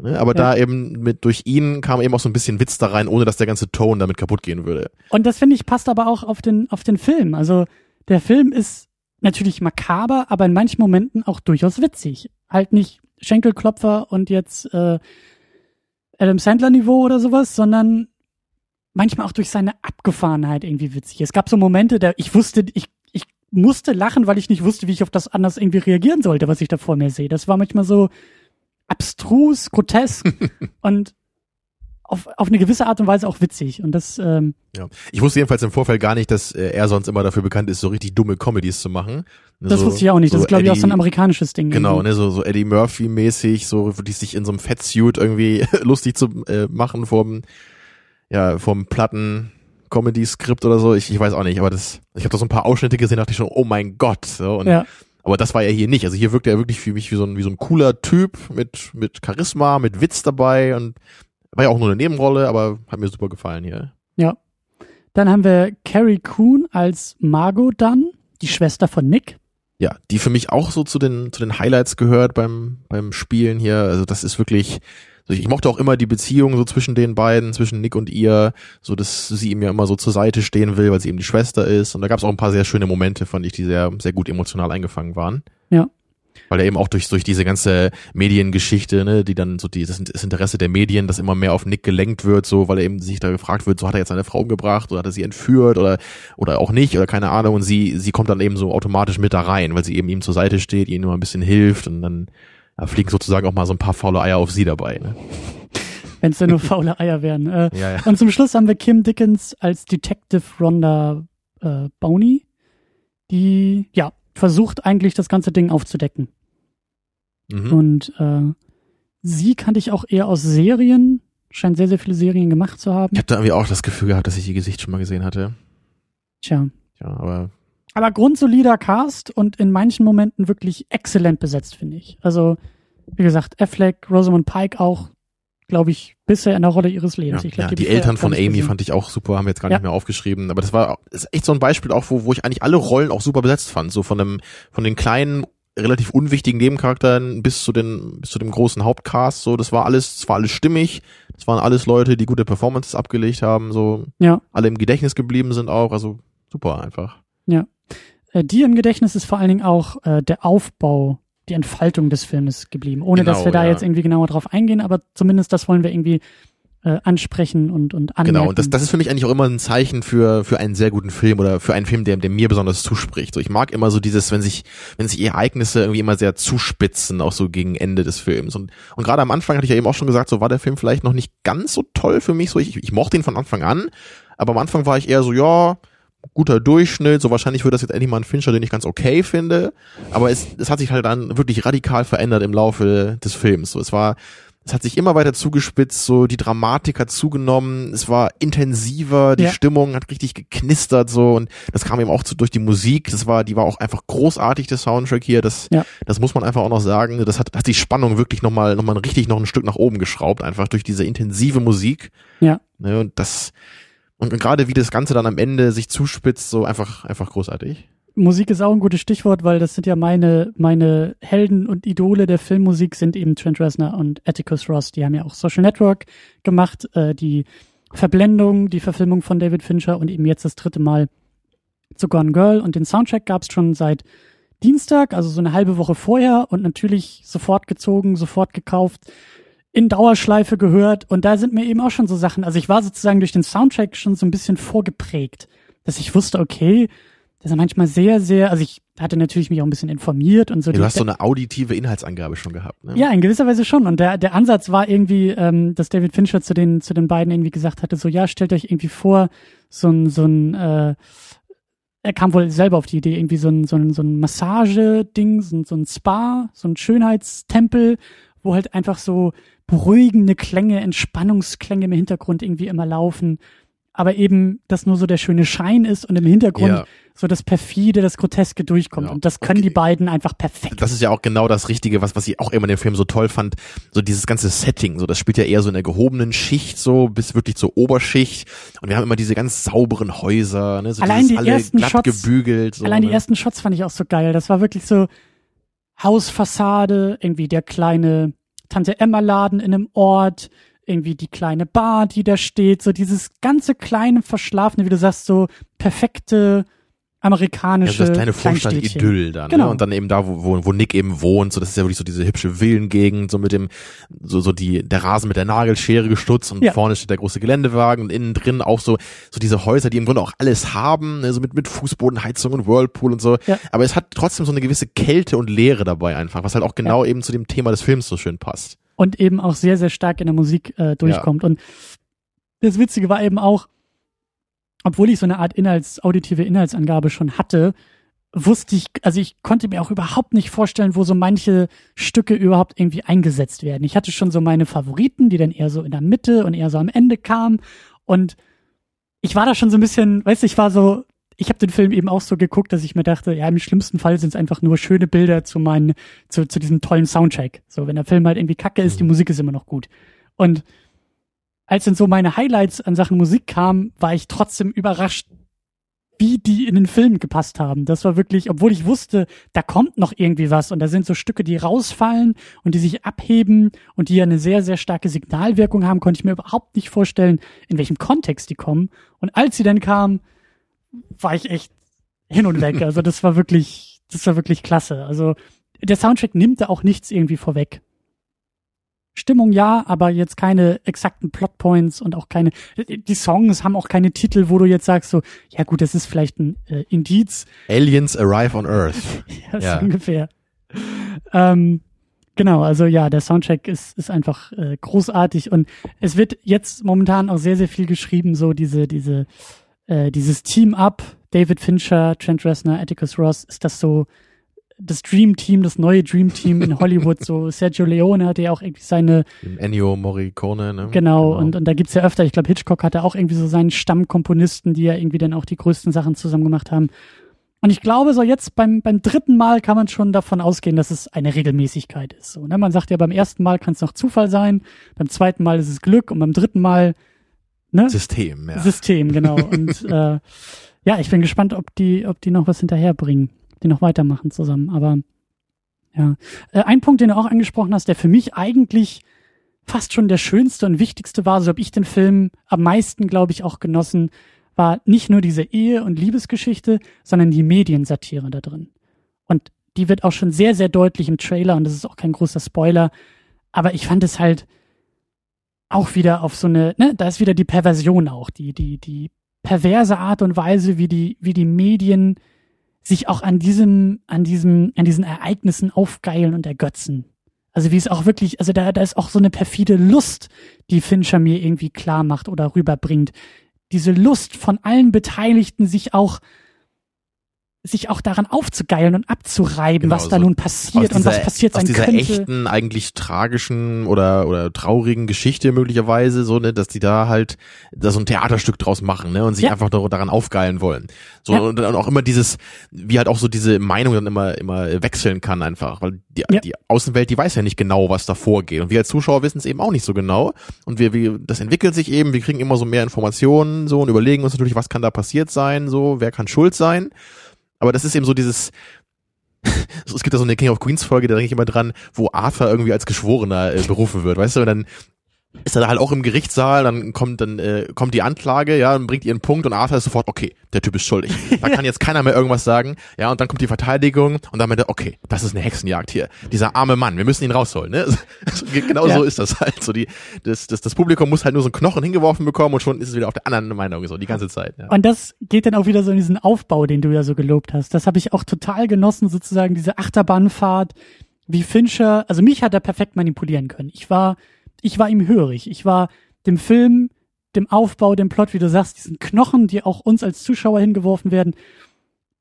Ne? Aber ja. da eben mit durch ihn kam eben auch so ein bisschen Witz da rein, ohne dass der ganze Ton damit kaputt gehen würde. Und das finde ich passt aber auch auf den auf den Film. Also der Film ist natürlich makaber, aber in manchen Momenten auch durchaus witzig. Halt nicht Schenkelklopfer und jetzt äh, Adam Sandler Niveau oder sowas, sondern manchmal auch durch seine Abgefahrenheit irgendwie witzig. Es gab so Momente, da ich wusste, ich, ich musste lachen, weil ich nicht wusste, wie ich auf das anders irgendwie reagieren sollte, was ich da vor mir sehe. Das war manchmal so abstrus, grotesk (laughs) und auf, auf eine gewisse Art und Weise auch witzig. Und das, ähm, ja. Ich wusste jedenfalls im Vorfeld gar nicht, dass äh, er sonst immer dafür bekannt ist, so richtig dumme Comedies zu machen. Ne, das so, wusste ich auch nicht. Das so ist, glaube ich, auch so ein amerikanisches Ding. Genau, ne, so, so Eddie Murphy-mäßig, so die sich in so einem Fettsuit irgendwie (laughs) lustig zu äh, machen vom, ja, vom Platten. Comedy-Skript oder so, ich, ich weiß auch nicht, aber das, ich habe da so ein paar Ausschnitte gesehen, dachte ich schon, oh mein Gott, so, und, ja. aber das war ja hier nicht, also hier wirkte er wirklich für mich wie so ein, wie so ein cooler Typ mit, mit Charisma, mit Witz dabei und war ja auch nur eine Nebenrolle, aber hat mir super gefallen hier. Ja. Dann haben wir Carrie Coon als Margot Dunn, die Schwester von Nick. Ja, die für mich auch so zu den, zu den Highlights gehört beim, beim Spielen hier. Also das ist wirklich, ich mochte auch immer die Beziehung so zwischen den beiden, zwischen Nick und ihr, so dass sie ihm ja immer so zur Seite stehen will, weil sie eben die Schwester ist. Und da gab es auch ein paar sehr schöne Momente, fand ich, die sehr, sehr gut emotional eingefangen waren. Ja. Weil er eben auch durch, durch diese ganze Mediengeschichte, ne, die dann so die, das, das Interesse der Medien, das immer mehr auf Nick gelenkt wird, so, weil er eben sich da gefragt wird, so hat er jetzt seine Frau umgebracht oder hat er sie entführt oder, oder auch nicht oder keine Ahnung und sie, sie kommt dann eben so automatisch mit da rein, weil sie eben ihm zur Seite steht, ihm nur ein bisschen hilft und dann ja, fliegen sozusagen auch mal so ein paar faule Eier auf sie dabei, ne. Wenn es ja nur (laughs) faule Eier wären. Äh, ja, ja. Und zum Schluss haben wir Kim Dickens als Detective Rhonda äh, Bowney, die, ja, versucht eigentlich das ganze Ding aufzudecken. Mhm. Und äh, sie kannte ich auch eher aus Serien, scheint sehr, sehr viele Serien gemacht zu haben. Ich habe da irgendwie auch das Gefühl gehabt, dass ich ihr Gesicht schon mal gesehen hatte. Tja. Ja, aber. Aber grundsolider Cast und in manchen Momenten wirklich exzellent besetzt, finde ich. Also, wie gesagt, Affleck, Rosamund Pike auch, glaube ich, bisher in der Rolle ihres Lebens. Ja, ich glaub, ja, die Eltern von Amy fand ich auch super, haben wir jetzt gar ja. nicht mehr aufgeschrieben. Aber das war ist echt so ein Beispiel auch, wo, wo ich eigentlich alle Rollen auch super besetzt fand. So von einem, von den kleinen relativ unwichtigen Nebencharakteren bis zu den, bis zu dem großen Hauptcast, so, das war alles, das war alles stimmig. Das waren alles Leute, die gute Performances abgelegt haben, so, Ja. alle im Gedächtnis geblieben sind auch, also super einfach. Äh, dir im Gedächtnis ist vor allen Dingen auch äh, der Aufbau, die Entfaltung des Filmes geblieben. Ohne dass Genau, wir da ja. jetzt irgendwie genauer drauf eingehen, aber zumindest das wollen wir irgendwie äh, ansprechen und, und anmerken. Genau, und das, das ist für mich eigentlich auch immer ein Zeichen für, für einen sehr guten Film oder für einen Film, der, der mir besonders zuspricht. So, ich mag immer so dieses, wenn sich, wenn sich Ereignisse irgendwie immer sehr zuspitzen, auch so gegen Ende des Films. Und, und gerade am Anfang hatte ich ja eben auch schon gesagt, so war der Film vielleicht noch nicht ganz so toll für mich. So, ich, ich mochte ihn von Anfang an, aber am Anfang war ich eher so, ja, guter Durchschnitt, so wahrscheinlich wird das jetzt endlich mal ein Fincher, den ich ganz okay finde. Aber es, es hat sich halt dann wirklich radikal verändert im Laufe des Films. So, es war, es hat sich immer weiter zugespitzt, so die Dramatik hat zugenommen, es war intensiver, die Ja. Stimmung hat richtig geknistert so und das kam eben auch zu, durch die Musik, das war, die war auch einfach großartig, der Soundtrack hier, das, Ja. das muss man einfach auch noch sagen, das hat, hat die Spannung wirklich nochmal, nochmal richtig noch ein Stück nach oben geschraubt, einfach durch diese intensive Musik. Ja. Ne, und das, und gerade wie das Ganze dann am Ende sich zuspitzt, so einfach, einfach großartig. Musik ist auch ein gutes Stichwort, weil das sind ja meine, meine Helden und Idole der Filmmusik sind eben Trent Reznor und Atticus Ross. Die haben ja auch Social Network gemacht, äh, die Verblendung, die Verfilmung von David Fincher und eben jetzt das dritte Mal zu Gone Girl. Und den Soundtrack gab es schon seit Dienstag, also so eine halbe Woche vorher und natürlich sofort gezogen, sofort gekauft, in Dauerschleife gehört. Und da sind mir eben auch schon so Sachen, also ich war sozusagen durch den Soundtrack schon so ein bisschen vorgeprägt, dass ich wusste, okay, das ist manchmal sehr, sehr, also ich hatte natürlich mich auch ein bisschen informiert und so. Ja, du hast so eine auditive Inhaltsangabe schon gehabt, ne? ja, in gewisser Weise schon. Und der, der Ansatz war irgendwie, ähm, dass David Fincher zu den, zu den beiden irgendwie gesagt hatte, so, ja, stellt euch irgendwie vor, so ein, so ein, äh, er kam wohl selber auf die Idee, irgendwie so ein, so ein, so ein Massageding, so ein, so ein Spa, so ein Schönheitstempel, wo halt einfach so beruhigende Klänge, Entspannungsklänge im Hintergrund irgendwie immer laufen. Aber eben, dass nur so der schöne Schein ist und im Hintergrund Ja. so das perfide, das Groteske durchkommt. Ja. Und das können Okay. die beiden einfach perfekt. Das ist ja auch genau das Richtige, was, was ich auch immer in dem Film so toll fand. So dieses ganze Setting, so das spielt ja eher so in der gehobenen Schicht, so bis wirklich zur Oberschicht. Und wir haben immer diese ganz sauberen Häuser, ne? so Allein die alle ersten glatt Shots- gebügelt. So, Allein die ne? ersten Shots fand ich auch so geil. Das war wirklich so Hausfassade, irgendwie der kleine Tante Emma Laden in einem Ort, irgendwie die kleine Bar, die da steht, so dieses ganze kleine verschlafene, wie du sagst, so perfekte Ja, amerikanische so das kleine. Vorstadt-Idyll dann. Genau. Ne? Und dann eben da, wo, wo, wo Nick eben wohnt, so das ist ja wirklich so diese hübsche Villengegend, so mit dem, so, so die, der Rasen mit der Nagelschere gestutzt und Ja. vorne steht der große Geländewagen und innen drin auch so, so diese Häuser, die im Grunde auch alles haben, ne? so mit, mit Fußbodenheizung und Whirlpool und so. Ja. Aber es hat trotzdem so eine gewisse Kälte und Leere dabei einfach, was halt auch genau eben zu dem Thema des Films so schön passt. und eben auch sehr, sehr stark in der Musik äh, durchkommt. Und das Witzige war eben auch, obwohl ich so eine Art Inhalts, auditive Inhaltsangabe schon hatte, wusste ich, also ich konnte mir auch überhaupt nicht vorstellen, wo so manche Stücke überhaupt irgendwie eingesetzt werden. Ich hatte schon so meine Favoriten, die dann eher so in der Mitte und eher so am Ende kamen. Und ich war da schon so ein bisschen, weißt du, ich war so, ich habe den Film eben auch so geguckt, dass ich mir dachte, ja, im schlimmsten Fall sind es einfach nur schöne Bilder zu meinen, zu, zu diesem tollen Soundtrack. So, wenn der Film halt irgendwie kacke ist, die Musik ist immer noch gut. Und als dann so meine Highlights an Sachen Musik kamen, war ich trotzdem überrascht, wie die in den Film gepasst haben. Das war wirklich, obwohl ich wusste, da kommt noch irgendwie was und da sind so Stücke, die rausfallen und die sich abheben und die ja eine sehr, sehr starke Signalwirkung haben, konnte ich mir überhaupt nicht vorstellen, in welchem Kontext die kommen. Und als sie dann kamen, war ich echt hin und weg. (laughs) Also das war wirklich, das war wirklich klasse. Also der Soundtrack nimmt da auch nichts irgendwie vorweg. Stimmung ja, aber jetzt keine exakten Plotpoints und auch keine, die Songs haben auch keine Titel, wo du jetzt sagst so, ja gut, das ist vielleicht ein äh, Indiz, Aliens arrive on Earth. ja, (laughs) Ja. so ungefähr. Ähm, genau, also ja, der Soundtrack ist, ist einfach äh, großartig und es wird jetzt momentan auch sehr, sehr viel geschrieben, so diese, diese, äh, dieses Team-Up, David Fincher, Trent Reznor, Atticus Ross, ist das so das Dream Team, das neue Dream Team in Hollywood, so (laughs) Sergio Leone hatte ja auch irgendwie seine, Dem Ennio Morricone, ne? genau, und, und da gibt's ja öfter, ich glaube Hitchcock hatte auch irgendwie so seinen Stammkomponisten, die ja irgendwie dann auch die größten Sachen zusammen gemacht haben. Und ich glaube, so jetzt beim, beim dritten Mal kann man schon davon ausgehen, dass es eine Regelmäßigkeit ist. So, ne? Man sagt ja, beim ersten Mal kann es noch Zufall sein, beim zweiten Mal ist es Glück und beim dritten Mal ne? System, ja. System, genau. Und (laughs) äh, ja, ich bin gespannt, ob die, ob die noch was hinterherbringen, die noch weitermachen zusammen. Aber Ja. Äh, ein Punkt, den du auch angesprochen hast, der für mich eigentlich fast schon der schönste und wichtigste war, so habe ich den Film am meisten, glaube ich, auch genossen, war nicht nur diese Ehe- und Liebesgeschichte, sondern die Mediensatire da drin. Und die wird auch schon sehr, sehr deutlich im Trailer und das ist auch kein großer Spoiler. Aber ich fand es halt auch wieder auf so eine, ne, da ist wieder die Perversion auch, die, die, die perverse Art und Weise, wie die, wie die Medien sich auch an diesem, an diesem, an diesen Ereignissen aufgeilen und ergötzen. Also wie es auch wirklich, also da, da ist auch so eine perfide Lust, die Fincher mir irgendwie klar macht oder rüberbringt. Diese Lust von allen Beteiligten, sich auch sich auch daran aufzugeilen und abzureiben, genau, was da nun passiert dieser, und was passiert sein aus dieser könnte. echten, eigentlich tragischen oder oder traurigen Geschichte möglicherweise so, ne, dass die da halt da so ein Theaterstück draus machen, ne, und sich ja. einfach daran aufgeilen wollen. So ja. und, und auch immer dieses, wie halt auch so diese Meinung dann immer immer wechseln kann einfach, weil die, ja. die Außenwelt, die weiß ja nicht genau, was da vorgeht und wir als Zuschauer wissen es eben auch nicht so genau und wir, wir das entwickelt sich eben, wir kriegen immer so mehr Informationen so und überlegen uns natürlich, was kann da passiert sein, so wer kann schuld sein. Aber das ist eben so dieses, (laughs) es gibt ja so eine King of Queens Folge, da denke ich immer dran, wo Arthur irgendwie als Geschworener äh, berufen wird, weißt du, und dann ist er da halt auch im Gerichtssaal, dann kommt dann äh, kommt die Anklage, ja, und bringt ihren Punkt und Arthur ist sofort, okay, der Typ ist schuldig. (laughs) Da kann jetzt keiner mehr irgendwas sagen, ja, und dann kommt die Verteidigung und dann meint er, okay, das ist eine Hexenjagd hier. Dieser arme Mann, wir müssen ihn rausholen, ne? (laughs) Also, genau ja. so ist das halt. So die, das, das, das Publikum muss halt nur so einen Knochen hingeworfen bekommen und schon ist es wieder auf der anderen Meinung, so die ganze Zeit. Ja. Und das geht dann auch wieder so in diesen Aufbau, den du ja so gelobt hast. Das habe ich auch total genossen, sozusagen, diese Achterbahnfahrt, wie Fincher, also mich hat er perfekt manipulieren können. Ich war ich war ihm hörig. Ich war dem Film, dem Aufbau, dem Plot, wie du sagst, diesen Knochen, die auch uns als Zuschauer hingeworfen werden,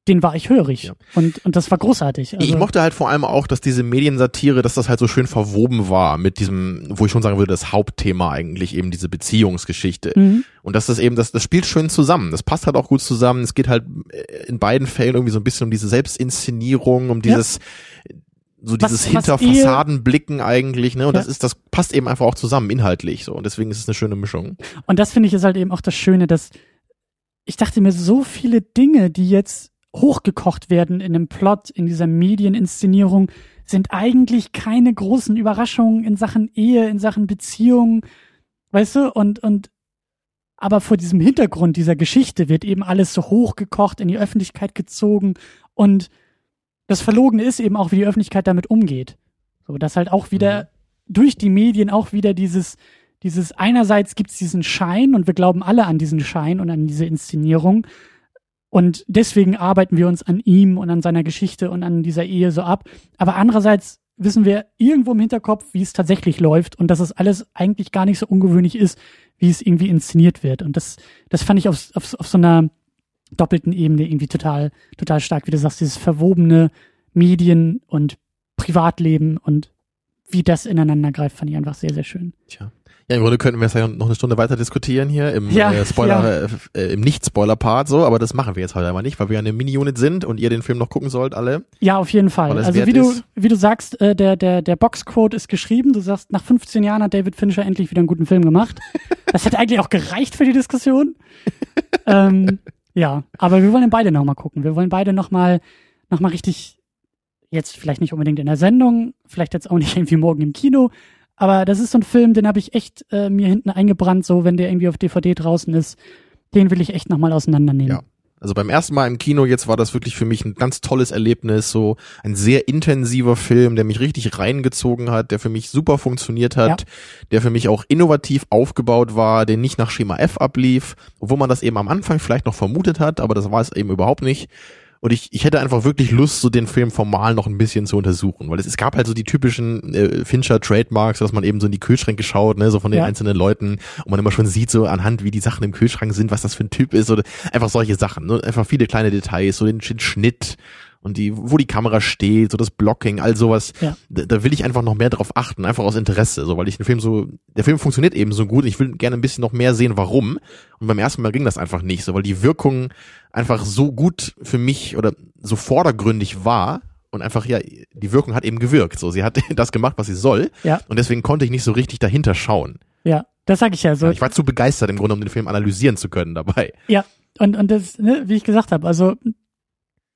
den war ich hörig. Ja. Und, und das war großartig. Also ich mochte halt vor allem auch, dass diese Mediensatire, dass das halt so schön verwoben war mit diesem, wo ich schon sagen würde, das Hauptthema eigentlich eben diese Beziehungsgeschichte. Mhm. Und dass das eben, das, das spielt schön zusammen. Das passt halt auch gut zusammen. Es geht halt in beiden Fällen irgendwie so ein bisschen um diese Selbstinszenierung, um dieses, ja so dieses was, hinter Fassadenblicken eigentlich, ne? Und ja. das ist, das passt eben einfach auch zusammen inhaltlich so. Und deswegen ist es eine schöne Mischung. Und das finde ich ist halt eben auch das Schöne, dass ich dachte mir, so viele Dinge, die jetzt hochgekocht werden in dem Plot, in dieser Medieninszenierung, sind eigentlich keine großen Überraschungen in Sachen Ehe, in Sachen Beziehung, weißt du? Und, und, aber vor diesem Hintergrund dieser Geschichte wird eben alles so hochgekocht, in die Öffentlichkeit gezogen und das Verlogene ist eben auch, wie die Öffentlichkeit damit umgeht. So, dass halt auch wieder mhm. durch die Medien auch wieder dieses, dieses einerseits gibt's diesen Schein und wir glauben alle an diesen Schein und an diese Inszenierung. Und deswegen arbeiten wir uns an ihm und an seiner Geschichte und an dieser Ehe so ab. Aber andererseits wissen wir irgendwo im Hinterkopf, wie es tatsächlich läuft und dass es alles eigentlich gar nicht so ungewöhnlich ist, wie es irgendwie inszeniert wird. Und das, das fand ich auf, auf, auf so einer doppelten Ebene irgendwie total, total stark, wie du sagst, dieses verwobene Medien und Privatleben und wie das ineinander greift, fand ich einfach sehr, sehr schön. Tja. Ja, im Grunde könnten wir es ja noch eine Stunde weiter diskutieren hier im ja, äh, Spoiler, ja. äh, im Nicht-Spoiler-Part so, aber das machen wir jetzt heute einmal nicht, weil wir ja eine Mini-Unit sind und ihr den Film noch gucken sollt, alle. Ja, auf jeden Fall. Also wie du, wie du sagst, äh, der, der, der Boxquote ist geschrieben. Du sagst, nach 15 Jahren hat David Fincher endlich wieder einen guten Film gemacht. (laughs) das hätte eigentlich auch gereicht für die Diskussion. ähm, ja, aber wir wollen beide nochmal gucken. Wir wollen beide nochmal noch mal richtig, jetzt vielleicht nicht unbedingt in der Sendung, vielleicht jetzt auch nicht (laughs) irgendwie morgen im Kino, aber das ist so ein Film, den habe ich echt äh, mir hinten eingebrannt, so wenn der irgendwie auf DVD draußen ist. Den will ich echt nochmal auseinandernehmen. Ja. Also beim ersten Mal im Kino jetzt war das wirklich für mich ein ganz tolles Erlebnis, so ein sehr intensiver Film, der mich richtig reingezogen hat, der für mich super funktioniert hat, ja. der für mich auch innovativ aufgebaut war, der nicht nach Schema F ablief, obwohl man das eben am Anfang vielleicht noch vermutet hat, aber das war es eben überhaupt nicht. Und ich, ich hätte einfach wirklich Lust, so den Film formal noch ein bisschen zu untersuchen, weil es, es gab halt so die typischen äh, Fincher-Trademarks, dass man eben so in die Kühlschränke schaut, ne, so von den ja. einzelnen Leuten und man immer schon sieht, so anhand, wie die Sachen im Kühlschrank sind, was das für ein Typ ist oder einfach solche Sachen, ne? einfach viele kleine Details, so den, den Schnitt und die, wo die Kamera steht, so das Blocking, all sowas. Ja. Da, da will ich einfach noch mehr drauf achten, einfach aus Interesse, so weil ich den Film so, der Film funktioniert eben so gut und ich will gerne ein bisschen noch mehr sehen, warum. Und beim ersten Mal ging das einfach nicht, so weil die Wirkung einfach so gut für mich oder so vordergründig war und einfach ja, die Wirkung hat eben gewirkt. So, sie hat (laughs) das gemacht, was sie soll. Ja. Und deswegen konnte ich nicht so richtig dahinter schauen. Ja, das sag ich ja so. ich war zu begeistert im Grunde, um den Film analysieren zu können dabei. Ja, und und das, ne, wie ich gesagt habe, also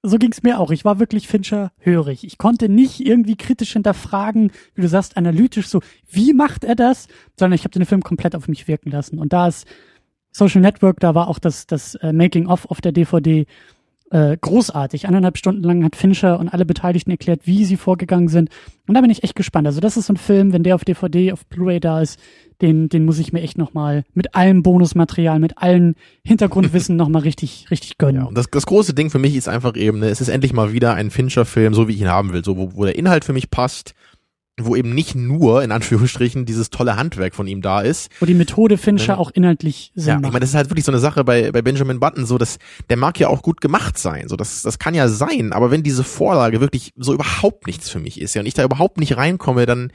so ging's mir auch. Ich war wirklich Fincher hörig. Ich konnte nicht irgendwie kritisch hinterfragen, wie du sagst, analytisch so, wie macht er das? Sondern ich habe den Film komplett auf mich wirken lassen. Und da ist Social Network, da war auch das, das äh, Making-of auf der DVD äh, großartig. Eineinhalb Stunden lang hat Fincher und alle Beteiligten erklärt, wie sie vorgegangen sind. Und da bin ich echt gespannt. Also das ist so ein Film, wenn der auf DVD, auf Blu-ray da ist, den, den muss ich mir echt nochmal mit allem Bonusmaterial, mit allen Hintergrundwissen (laughs) nochmal richtig, richtig gönnen. Ja, und das, das große Ding für mich ist einfach eben, ne, es ist endlich mal wieder ein Fincher-Film, so wie ich ihn haben will, so wo, wo der Inhalt für mich passt, wo eben nicht nur, in Anführungsstrichen, dieses tolle Handwerk von ihm da ist. Wo die Methode Fincher auch inhaltlich Sinn ja, macht. Ich meine, das ist halt wirklich so eine Sache bei, bei Benjamin Button, so dass der mag ja auch gut gemacht sein. So, das, das kann ja sein, aber wenn diese Vorlage wirklich so überhaupt nichts für mich ist, ja, und ich da überhaupt nicht reinkomme, dann,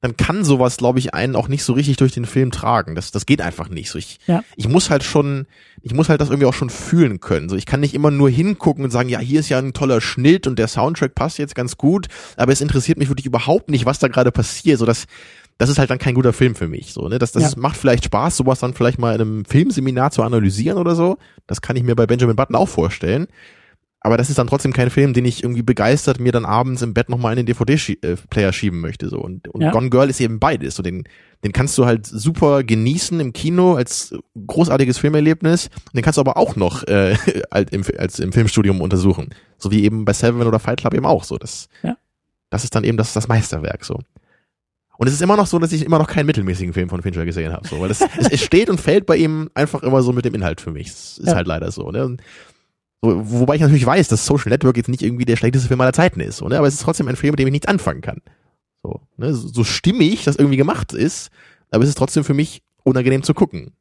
dann kann sowas, glaube ich, einen auch nicht so richtig durch den Film tragen. Das, das geht einfach nicht. So, ich, ja. ich muss halt schon, ich muss halt das irgendwie auch schon fühlen können. So, ich kann nicht immer nur hingucken und sagen, ja, hier ist ja ein toller Schnitt und der Soundtrack passt jetzt ganz gut, aber es interessiert mich wirklich überhaupt nicht, was da gerade passiert. So, das, das ist halt dann kein guter Film für mich. So, ne? Das, das ja. macht vielleicht Spaß, sowas dann vielleicht mal in einem Filmseminar zu analysieren oder so. Das kann ich mir bei Benjamin Button auch vorstellen aber das ist dann trotzdem kein Film, den ich irgendwie begeistert mir dann abends im Bett nochmal in den DVD-Player schieben möchte. So. Und, und ja. Gone Girl ist eben beides. So den, den kannst du halt super genießen im Kino als großartiges Filmerlebnis. Und den kannst du aber auch noch äh, (laughs) als, im, als im Filmstudium untersuchen. So wie eben bei Seven oder Fight Club eben auch so. Das, ja. das ist dann eben das, das Meisterwerk so. Und es ist immer noch so, dass ich immer noch keinen mittelmäßigen Film von Fincher gesehen habe. So, weil es, es, es steht und fällt bei ihm einfach immer so mit dem Inhalt für mich. Es ist ja. halt leider so. Ne? Und Wobei ich natürlich weiß, dass Social Network jetzt nicht irgendwie der schlechteste Film aller Zeiten ist, oder? aber es ist trotzdem ein Film, mit dem ich nichts anfangen kann. So, ne? so stimmig das irgendwie gemacht ist, aber es ist trotzdem für mich unangenehm zu gucken.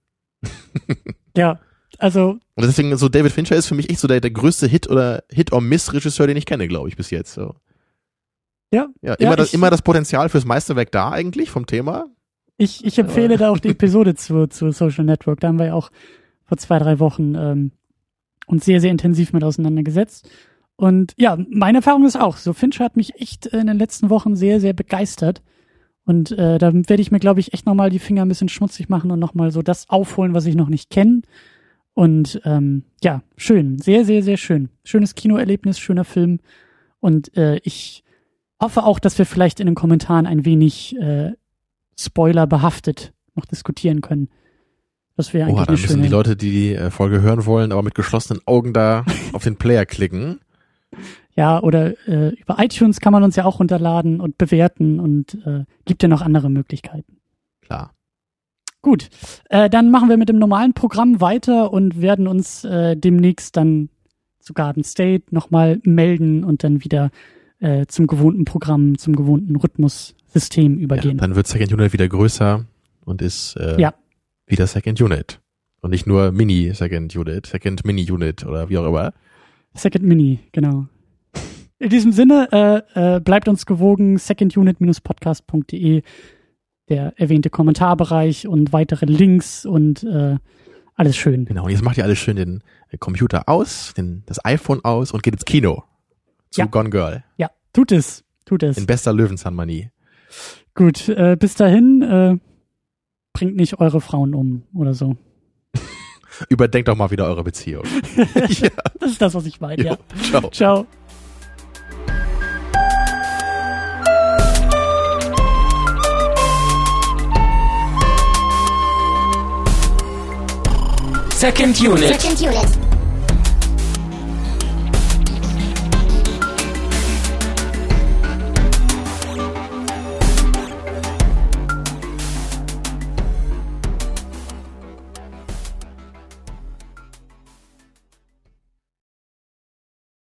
(laughs) ja, also. Und deswegen, so David Fincher ist für mich echt so der, der größte Hit oder Hit or Miss Regisseur, den ich kenne, glaube ich, bis jetzt. So. Ja. Ja, immer, ja, das, immer das Potenzial fürs Meisterwerk da eigentlich vom Thema. Ich, ich empfehle da auch die Episode zu, zu Social Network. Da haben wir ja auch vor zwei, drei Wochen ähm, und sehr, sehr intensiv mit auseinandergesetzt. Und ja, meine Erfahrung ist auch, so Fincher hat mich echt in den letzten Wochen sehr, sehr begeistert. Und äh, da werde ich mir, glaube ich, echt nochmal die Finger ein bisschen schmutzig machen und nochmal so das aufholen, was ich noch nicht kenne. Und ähm, ja, schön, sehr, sehr, sehr schön. Schönes Kinoerlebnis, schöner Film. Und äh, ich hoffe auch, dass wir vielleicht in den Kommentaren ein wenig äh, Spoiler behaftet noch diskutieren können. Das wäre eigentlich Oha, dann müssen die Leute, die die äh, Folge hören wollen, aber mit geschlossenen Augen da (laughs) auf den Player klicken. Ja, oder äh, über iTunes kann man uns ja auch runterladen und bewerten und äh, gibt ja noch andere Möglichkeiten. Klar. Gut, äh, dann machen wir mit dem normalen Programm weiter und werden uns äh, demnächst dann zu Garden State nochmal melden und dann wieder äh, zum gewohnten Programm, zum gewohnten Rhythmussystem übergehen. Ja, dann wird Second Unit wieder größer und ist äh, ja wieder Second Unit. Und nicht nur Mini Second Unit, Second Mini Unit oder wie auch immer. Second Mini, genau. In diesem Sinne, äh, äh, bleibt uns gewogen, secondunit-podcast.de, der erwähnte Kommentarbereich und weitere Links und äh, alles schön. Genau, und jetzt macht ihr alles schön den äh, Computer aus, den, das iPhone aus und geht ins Kino. Zu ja. Gone Girl. Ja, tut es, tut es. In bester Löwenzahnmanie. Gut, äh, bis dahin, äh, bringt nicht eure Frauen um oder so. Überdenkt doch mal wieder eure Beziehung. (laughs) ja. Das ist das, was ich meine, ja. Ciao. Ciao. Second Unit. Second Unit.